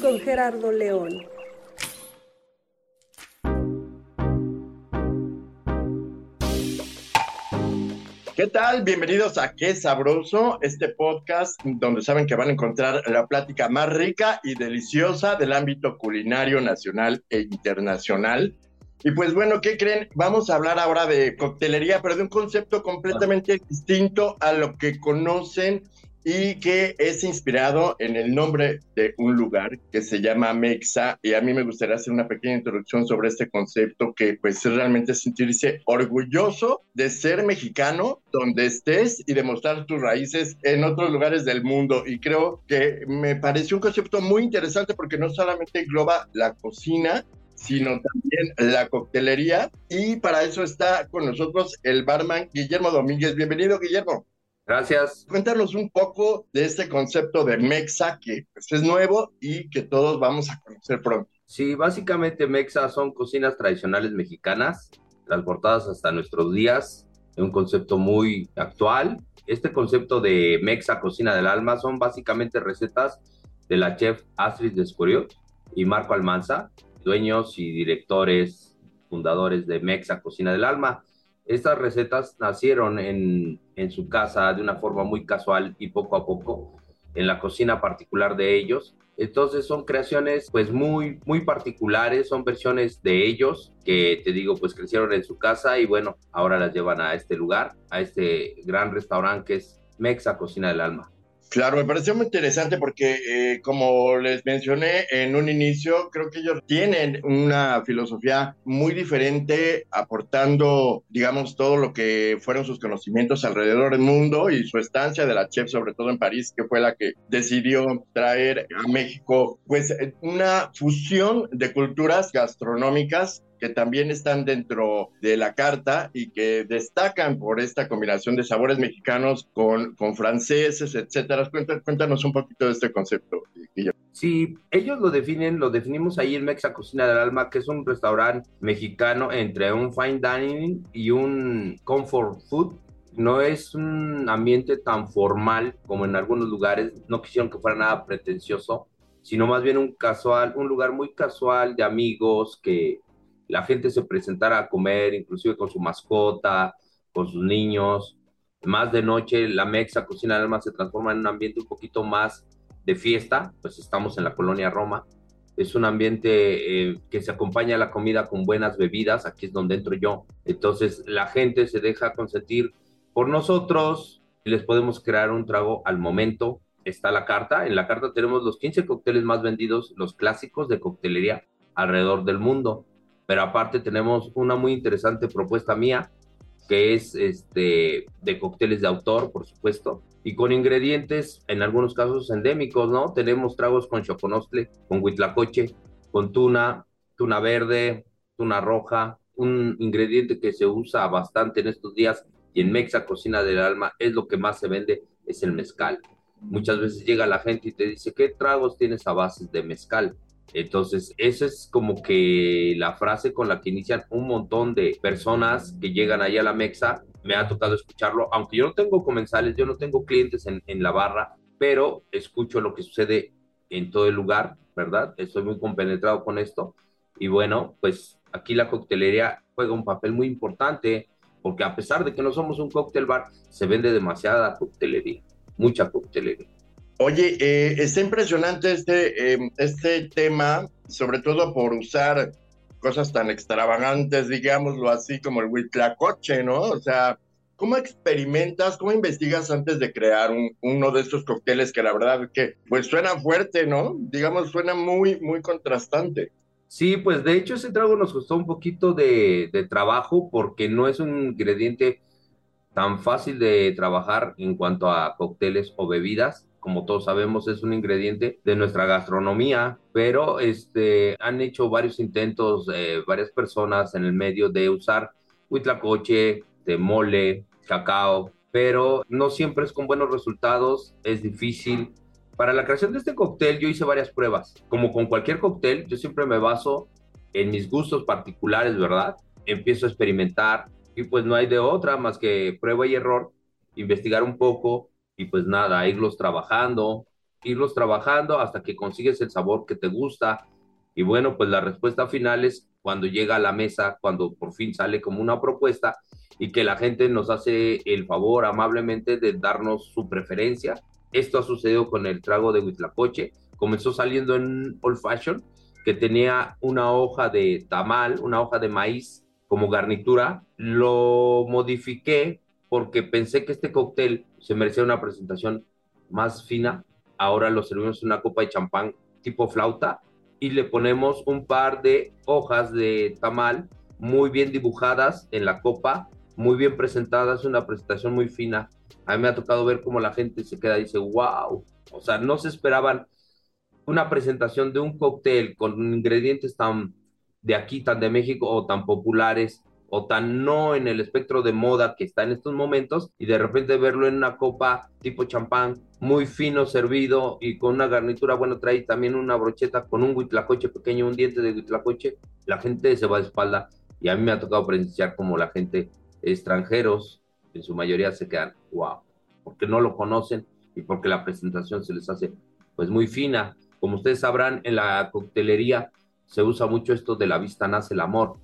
con Gerardo León. ¿Qué tal? Bienvenidos a Qué Sabroso, este podcast donde saben que van a encontrar la plática más rica y deliciosa del ámbito culinario nacional e internacional. Y pues bueno, ¿qué creen? Vamos a hablar ahora de coctelería, pero de un concepto completamente distinto a lo que conocen y que es inspirado en el nombre de un lugar que se llama Mexa y a mí me gustaría hacer una pequeña introducción sobre este concepto que pues es realmente sentirse orgulloso de ser mexicano donde estés y demostrar tus raíces en otros lugares del mundo y creo que me pareció un concepto muy interesante porque no solamente engloba la cocina sino también la coctelería y para eso está con nosotros el barman Guillermo Domínguez. Bienvenido Guillermo. Gracias. Cuéntanos un poco de este concepto de Mexa que pues, es nuevo y que todos vamos a conocer pronto. Sí, básicamente Mexa son cocinas tradicionales mexicanas, transportadas hasta nuestros días, es un concepto muy actual. Este concepto de Mexa Cocina del Alma son básicamente recetas de la chef Astrid Descuriot y Marco Almanza, dueños y directores, fundadores de Mexa Cocina del Alma. Estas recetas nacieron en, en su casa de una forma muy casual y poco a poco en la cocina particular de ellos. Entonces son creaciones pues muy muy particulares, son versiones de ellos que te digo pues crecieron en su casa y bueno, ahora las llevan a este lugar, a este gran restaurante que es Mexa Cocina del Alma. Claro, me pareció muy interesante porque, eh, como les mencioné en un inicio, creo que ellos tienen una filosofía muy diferente, aportando, digamos, todo lo que fueron sus conocimientos alrededor del mundo y su estancia de la chef, sobre todo en París, que fue la que decidió traer a México, pues, una fusión de culturas gastronómicas que también están dentro de la carta y que destacan por esta combinación de sabores mexicanos con, con franceses, etcétera. Cuéntanos un poquito de este concepto. Sí, ellos lo definen, lo definimos ahí en Mexa Cocina del Alma, que es un restaurante mexicano entre un fine dining y un comfort food. No es un ambiente tan formal como en algunos lugares, no quisieron que fuera nada pretencioso, sino más bien un casual, un lugar muy casual de amigos que la gente se presentara a comer, inclusive con su mascota, con sus niños. Más de noche, la Mexa Cocina del Alma se transforma en un ambiente un poquito más de fiesta, pues estamos en la colonia Roma. Es un ambiente eh, que se acompaña a la comida con buenas bebidas, aquí es donde entro yo. Entonces la gente se deja consentir por nosotros, les podemos crear un trago al momento. Está la carta, en la carta tenemos los 15 cócteles más vendidos, los clásicos de coctelería alrededor del mundo pero aparte tenemos una muy interesante propuesta mía, que es este, de cócteles de autor, por supuesto, y con ingredientes, en algunos casos endémicos, ¿no? Tenemos tragos con choconostle, con huitlacoche, con tuna, tuna verde, tuna roja, un ingrediente que se usa bastante en estos días y en Mexa Cocina del Alma es lo que más se vende, es el mezcal. Muchas veces llega la gente y te dice, ¿qué tragos tienes a base de mezcal? Entonces, esa es como que la frase con la que inician un montón de personas que llegan ahí a la Mexa. Me ha tocado escucharlo, aunque yo no tengo comensales, yo no tengo clientes en, en la barra, pero escucho lo que sucede en todo el lugar, ¿verdad? Estoy muy compenetrado con esto. Y bueno, pues aquí la coctelería juega un papel muy importante, porque a pesar de que no somos un cóctel bar, se vende demasiada coctelería, mucha coctelería. Oye, eh, está impresionante este, eh, este tema, sobre todo por usar cosas tan extravagantes, digámoslo así, como el huitlacoche, ¿no? O sea, ¿cómo experimentas, cómo investigas antes de crear un, uno de estos cócteles que la verdad que pues suena fuerte, ¿no? Digamos, suena muy, muy contrastante. Sí, pues de hecho ese trago nos costó un poquito de, de trabajo porque no es un ingrediente tan fácil de trabajar en cuanto a cócteles o bebidas. Como todos sabemos, es un ingrediente de nuestra gastronomía, pero este, han hecho varios intentos, eh, varias personas en el medio de usar huitlacoche, de mole, cacao, pero no siempre es con buenos resultados, es difícil. Para la creación de este cóctel yo hice varias pruebas. Como con cualquier cóctel, yo siempre me baso en mis gustos particulares, ¿verdad? Empiezo a experimentar, y pues no hay de otra más que prueba y error, investigar un poco y pues nada, irlos trabajando, irlos trabajando hasta que consigues el sabor que te gusta. Y bueno, pues la respuesta final es cuando llega a la mesa, cuando por fin sale como una propuesta y que la gente nos hace el favor amablemente de darnos su preferencia. Esto ha sucedido con el trago de Huitlacoche. Comenzó saliendo en Old Fashion, que tenía una hoja de tamal, una hoja de maíz como garnitura, lo modifiqué porque pensé que este cóctel se merecía una presentación más fina. Ahora lo servimos en una copa de champán tipo flauta y le ponemos un par de hojas de tamal muy bien dibujadas en la copa, muy bien presentadas, una presentación muy fina. A mí me ha tocado ver cómo la gente se queda y dice, wow, o sea, no se esperaban una presentación de un cóctel con ingredientes tan de aquí, tan de México o tan populares o tan no en el espectro de moda que está en estos momentos y de repente verlo en una copa tipo champán muy fino servido y con una garnitura, bueno, trae también una brocheta con un huitlacoche pequeño, un diente de huitlacoche, la gente se va de espalda y a mí me ha tocado presenciar como la gente extranjeros en su mayoría se quedan, wow, porque no lo conocen y porque la presentación se les hace pues muy fina. Como ustedes sabrán, en la coctelería se usa mucho esto de la vista nace el amor.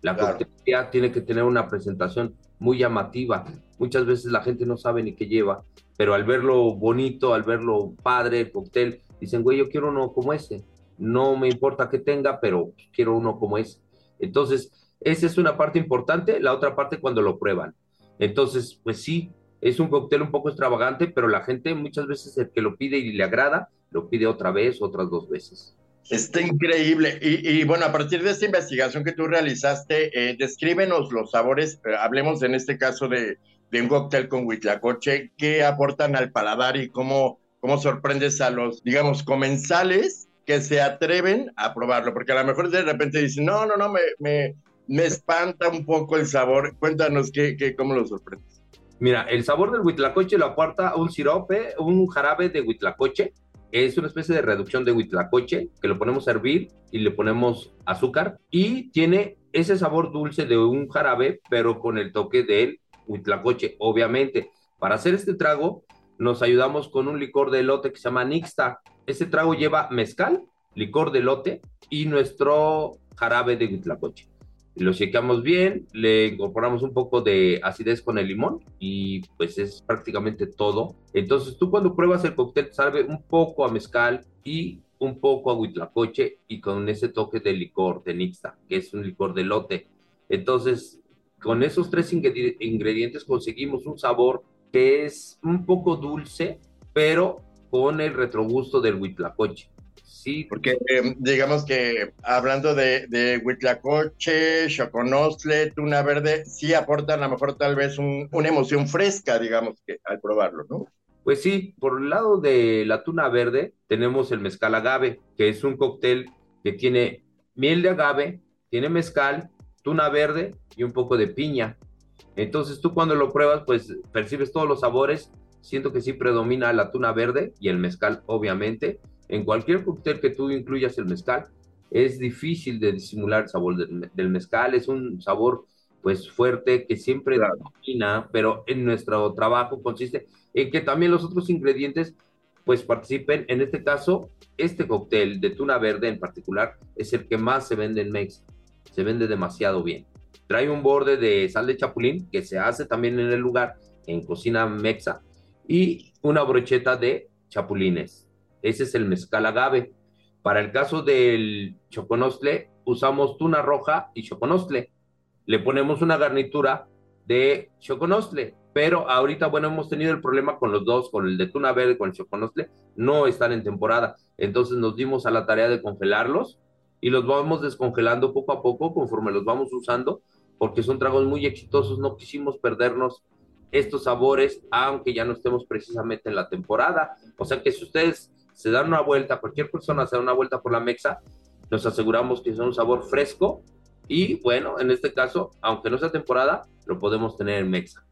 La coctelería tiene que tener una presentación muy llamativa. Muchas veces la gente no sabe ni qué lleva, pero al verlo bonito, al verlo padre, el cóctel, dicen, güey, yo quiero uno como ese. No me importa que tenga, pero quiero uno como ese. Entonces, esa es una parte importante. La otra parte cuando lo prueban. Entonces, pues sí, es un cóctel un poco extravagante, pero la gente muchas veces el que lo pide y le agrada, lo pide otra vez, otras dos veces. Está increíble. Y, bueno, a partir de esta investigación que tú realizaste, eh, descríbenos los sabores. Eh, hablemos en este caso de, un cóctel con huitlacoche. ¿Qué aportan al paladar y cómo, cómo sorprendes a los, digamos, comensales que se atreven a probarlo? Porque a lo mejor de repente dicen, no, no, no, me, me, me espanta un poco el sabor. Cuéntanos qué, qué, cómo lo sorprendes. Mira, el sabor del huitlacoche lo aporta un sirope, un jarabe de huitlacoche es una especie de reducción de huitlacoche que lo ponemos a hervir y le ponemos azúcar y tiene ese sabor dulce de un jarabe, pero con el toque del huitlacoche, obviamente. Para hacer este trago nos ayudamos con un licor de elote que se llama Nixta. Este trago lleva mezcal, licor de elote y nuestro jarabe de huitlacoche lo chequeamos bien, le incorporamos un poco de acidez con el limón y pues es prácticamente todo. Entonces tú cuando pruebas el cóctel sabe un poco a mezcal y un poco a huitlacoche y con ese toque de licor de Nixta, que es un licor de lote. Entonces, con esos tres ingredientes conseguimos un sabor que es un poco dulce, pero con el retrogusto del huitlacoche. Sí, porque em, digamos que hablando de, de Huitlacoche, Choconostle, Tuna Verde, sí aportan a lo mejor tal vez una emoción fresca, digamos, que al probarlo, ¿no? Pues sí, por el lado de la tuna verde tenemos el mezcal agave, que es un cóctel que tiene miel de agave, tiene mezcal, tuna verde y un poco de piña. Entonces tú cuando lo pruebas, pues percibes todos los sabores. Siento que sí predomina la tuna verde y el mezcal, obviamente en cualquier cóctel que tú incluyas el mezcal, es difícil de disimular el sabor del, mezcal, es un sabor pues fuerte que siempre domina, pero en nuestro trabajo consiste en que también los otros ingredientes pues participen. En este caso, este cóctel de tuna verde en particular es el que más se vende en Mex. Se vende demasiado bien. Trae un borde de sal de chapulín que se hace también en el lugar en cocina mexa y una brocheta de chapulines. Ese es el mezcal agave. Para el caso del choconostle, usamos tuna roja y choconostle. Le ponemos una garnitura de choconostle, pero ahorita, bueno, hemos tenido el problema con los dos, con el de tuna verde con el choconostle, no están en temporada. Entonces nos dimos a la tarea de congelarlos y los vamos descongelando poco a poco conforme los vamos usando, porque son tragos muy exitosos, no quisimos perdernos estos sabores, aunque ya no estemos precisamente en la temporada. O sea que si ustedes se dan una vuelta, cualquier persona se da una vuelta por la Mexa, nos aseguramos que es un sabor fresco y bueno, en este caso, aunque no sea temporada, lo podemos tener en Mexa.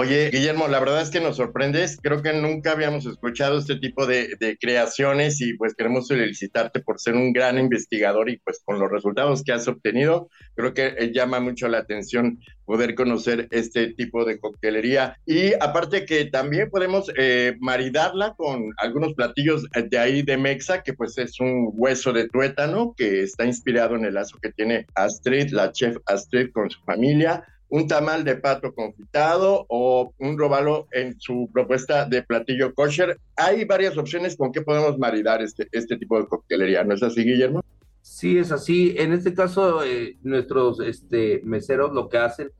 Oye, Guillermo, la verdad es que nos sorprendes. Creo que nunca habíamos escuchado este tipo de, creaciones y pues queremos felicitarte por ser un gran investigador y pues con los resultados que has obtenido, creo que eh, llama mucho la atención poder conocer este tipo de coctelería. Y aparte que también podemos eh, maridarla con algunos platillos de ahí de Mexa, que pues es un hueso de tuétano que está inspirado en el lazo que tiene Astrid, la chef Astrid con su familia un tamal de pato confitado o un robalo en su propuesta de platillo kosher. Hay varias opciones con que podemos maridar este, este tipo de coctelería, ¿no es así, Guillermo? Sí, es así. En este caso, eh, nuestros este, meseros lo que hacen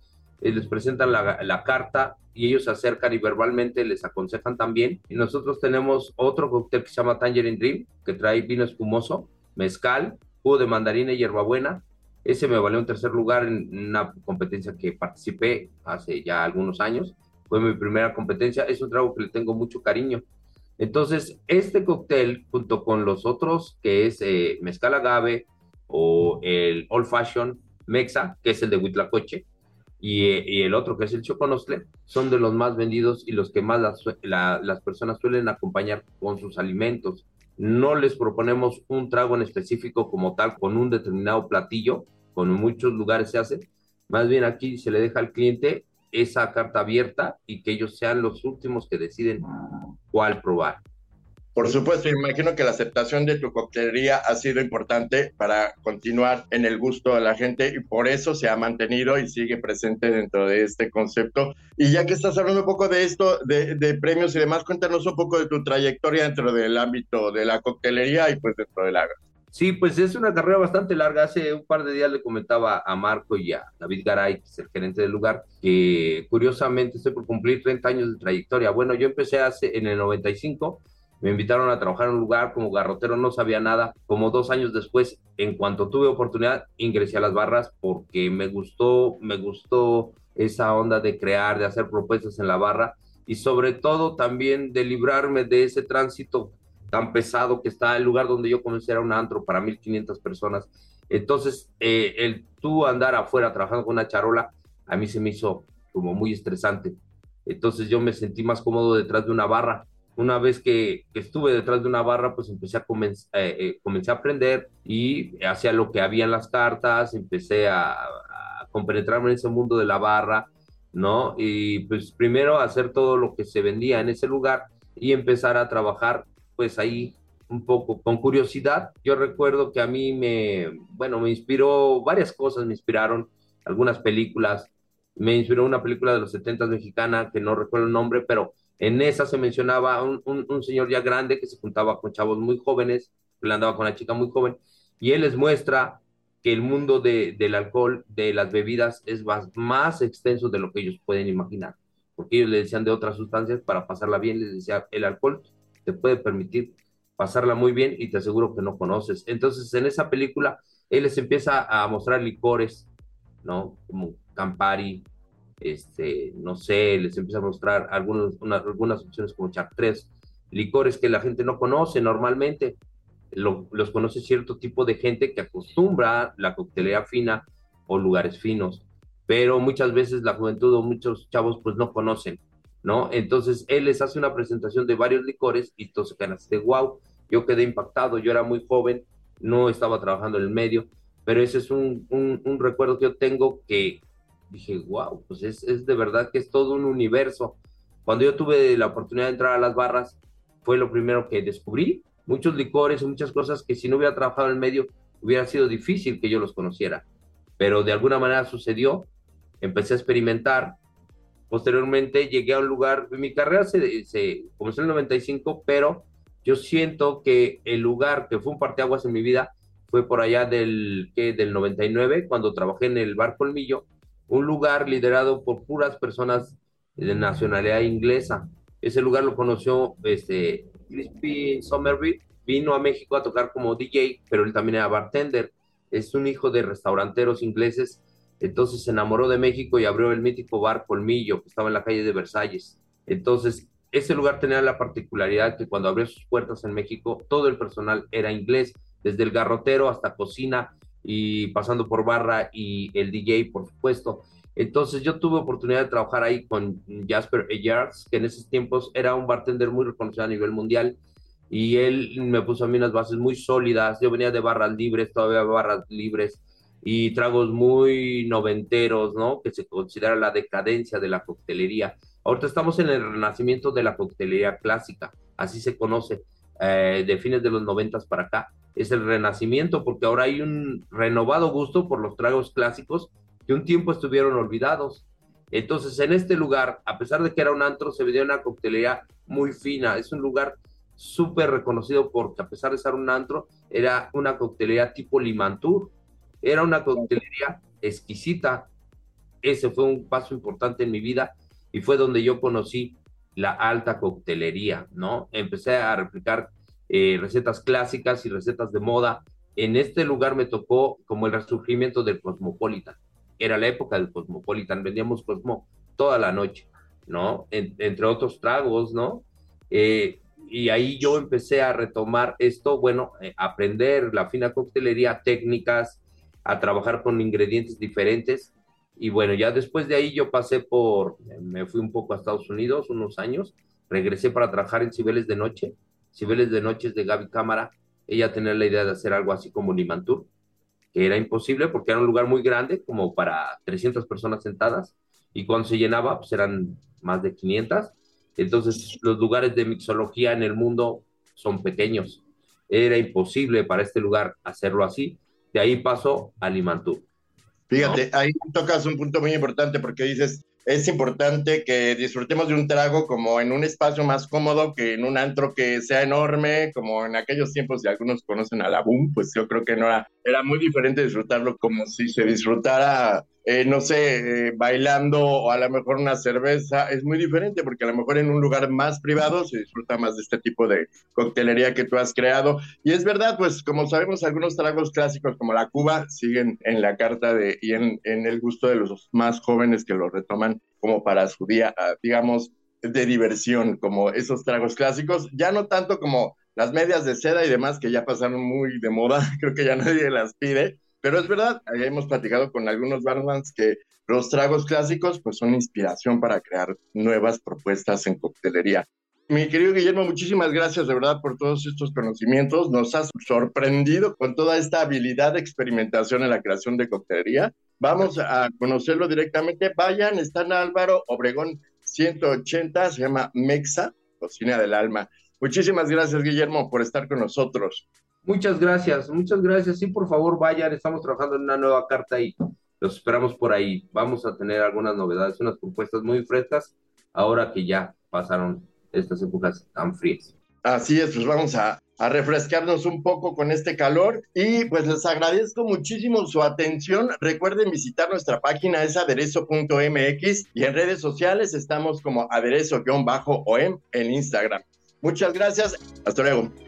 es les presentan la, la, carta y ellos se acercan y verbalmente les aconsejan también. Y nosotros tenemos otro cóctel que se llama Tangerine Dream, que trae vino espumoso, mezcal, jugo de mandarina y hierbabuena, ese me valió un tercer lugar en una competencia que participé hace ya algunos años. Fue mi primera competencia. Es un trago que le tengo mucho cariño. Entonces, este cóctel, junto con los otros, que es eh, mezcal agave o el old fashion mexa, que es el de Huitlacoche, y, eh, y, el otro, que es el choconostle, son de los más vendidos y los que más las personas suelen acompañar con sus alimentos. No les proponemos un trago en específico como tal con un determinado platillo, con muchos lugares se hace. Más bien aquí se le deja al cliente esa carta abierta y que ellos sean los últimos que deciden cuál probar. Por supuesto, imagino que la aceptación de tu coctelería ha sido importante para continuar en el gusto de la gente y por eso se ha mantenido y sigue presente dentro de este concepto. Y ya que estás hablando un poco de esto, de, premios y demás, cuéntanos un poco de tu trayectoria dentro del ámbito de la coctelería y pues dentro del agro. Sí, pues es una carrera bastante larga. Hace un par de días le comentaba a Marco y a David Garay, que es el gerente del lugar, que curiosamente estoy por cumplir 30 años de trayectoria. Bueno, yo empecé hace, en el 95, me invitaron a trabajar en un lugar como garrotero, no sabía nada. Como dos años después, en cuanto tuve oportunidad, ingresé a las barras porque me gustó, me gustó esa onda de crear, de hacer propuestas en la barra y sobre todo también de librarme de ese tránsito tan pesado que está el lugar donde yo comencé era un antro para 1500 personas. Entonces, eh, el tú andar afuera trabajando con una charola, a mí se me hizo como muy estresante. Entonces yo me sentí más cómodo detrás de una barra. Una vez que, estuve detrás de una barra, pues empecé a, eh, eh, comencé a aprender y hacía lo que había en las cartas, empecé a, a compenetrarme en ese mundo de la barra, ¿no? Y pues primero hacer todo lo que se vendía en ese lugar y empezar a trabajar pues ahí un poco con curiosidad. Yo recuerdo que a mí me, bueno, me inspiró varias cosas, me inspiraron algunas películas. Me inspiró una película de los 70 mexicana, que no recuerdo el nombre, pero en esa se mencionaba un, un, señor ya grande que se juntaba con chavos muy jóvenes, que le andaba con una chica muy joven, y él les muestra que el mundo de, del alcohol, de las bebidas, es más, más extenso de lo que ellos pueden imaginar. Porque ellos le decían de otras sustancias para pasarla bien, les decía, el alcohol te puede permitir pasarla muy bien y te aseguro que no conoces. Entonces, en esa película, él les empieza a mostrar licores, ¿no? Como Campari, este, no sé, les empieza a mostrar algunos, algunas opciones como Chartres, licores que la gente no conoce normalmente. los conoce cierto tipo de gente que acostumbra la coctelería fina o lugares finos, pero muchas veces la juventud o muchos chavos pues no conocen. ¿No? Entonces él les hace una presentación de varios licores y todos de wow. Yo quedé impactado, yo era muy joven, no estaba trabajando en el medio, pero ese es un, un, recuerdo que yo tengo que dije, wow, pues es, es, de verdad que es todo un universo. Cuando yo tuve la oportunidad de entrar a las barras, fue lo primero que descubrí, muchos licores y muchas cosas que si no hubiera trabajado en el medio, hubiera sido difícil que yo los conociera. Pero de alguna manera sucedió, empecé a experimentar, Posteriormente llegué a un lugar, mi carrera se, comenzó en el 95, pero yo siento que el lugar que fue un parteaguas en mi vida fue por allá del, ¿qué? del 99, cuando trabajé en el Bar Colmillo, un lugar liderado por puras personas de nacionalidad inglesa. Ese lugar lo conoció este, Crispy Somerville, vino a México a tocar como DJ, pero él también era bartender. es un hijo de restauranteros ingleses, entonces se enamoró de México y abrió el mítico bar Colmillo, que estaba en la calle de Versalles. Entonces, ese lugar tenía la particularidad que cuando abrió sus puertas en México, todo el personal era inglés, desde el garrotero hasta cocina y pasando por barra y el DJ, por supuesto. Entonces yo tuve oportunidad de trabajar ahí con Jasper Eyards, que en esos tiempos era un bartender muy reconocido a nivel mundial y él me puso a mí unas bases muy sólidas. Yo venía de barras libres, todavía barras libres y tragos muy noventeros, ¿no? Que se considera la decadencia de la coctelería. Ahorita estamos en el renacimiento de la coctelería clásica, así se conoce, eh, de fines de los noventas para acá. Es el renacimiento porque ahora hay un renovado gusto por los tragos clásicos que un tiempo estuvieron olvidados. Entonces, en este lugar, a pesar de que era un antro, se veía una coctelería muy fina. Es un lugar súper reconocido porque a pesar de ser un antro, era una coctelería tipo Limantur. Era una coctelería exquisita. Ese fue un paso importante en mi vida y fue donde yo conocí la alta coctelería, ¿no? Empecé a replicar eh, recetas clásicas y recetas de moda. En este lugar me tocó como el resurgimiento del Cosmopolitan. Era la época del Cosmopolitan, vendíamos Cosmo toda la noche, ¿no? entre otros tragos, ¿no? Eh, y ahí yo empecé a retomar esto, bueno, eh, aprender la fina coctelería, técnicas, a trabajar con ingredientes diferentes. Y bueno, ya después de ahí yo pasé por, me fui un poco a Estados Unidos unos años, regresé para trabajar en Cibeles de Noche, Cibeles de Noches de Gaby Cámara. Ella tenía la idea de hacer algo así como Limantur, que era imposible porque era un lugar muy grande, como para 300 personas sentadas, y cuando se llenaba, pues eran más de 500 entonces, los lugares de mixología en el mundo son pequeños. Era imposible para este lugar hacerlo así. De ahí pasó a Limantú. Fíjate, ahí tocas un punto muy importante porque dices, es importante que disfrutemos de un trago como en un espacio más cómodo que en un antro que sea enorme, como en aquellos tiempos, si algunos conocen a la Boom, pues yo creo que no era, era muy diferente disfrutarlo como si se disfrutara eh, no sé, eh, bailando o a lo mejor una cerveza, es muy diferente porque a lo mejor en un lugar más privado se disfruta más de este tipo de coctelería que tú has creado. Y es verdad, pues como sabemos, algunos tragos clásicos como la Cuba siguen en la carta de, y en, en el gusto de los más jóvenes que lo retoman como para su día, ah, digamos, de diversión, como esos tragos clásicos, ya no tanto como las medias de seda y demás que ya pasaron muy de moda, creo que ya nadie las pide, pero es verdad, hemos platicado con algunos barmans que los tragos clásicos pues son inspiración para crear nuevas propuestas en coctelería. Mi querido Guillermo, muchísimas gracias de verdad por todos estos conocimientos. Nos has sorprendido con toda esta habilidad de experimentación en la creación de coctelería. Vamos a conocerlo directamente. Vayan, está en Álvaro Obregón 180, se llama Mexa, Cocina del Alma. Muchísimas gracias, Guillermo, por estar con nosotros. Muchas gracias, muchas gracias. Sí, por favor, vayan, estamos trabajando en una nueva carta y los esperamos por ahí. Vamos a tener algunas novedades, unas propuestas muy frescas, ahora que ya pasaron estas épocas tan frías. Así es, pues vamos a, refrescarnos un poco con este calor y pues les agradezco muchísimo su atención. Recuerden visitar nuestra página es aderezo.mx y en redes sociales estamos como aderezo-om en Instagram. Muchas gracias, hasta luego.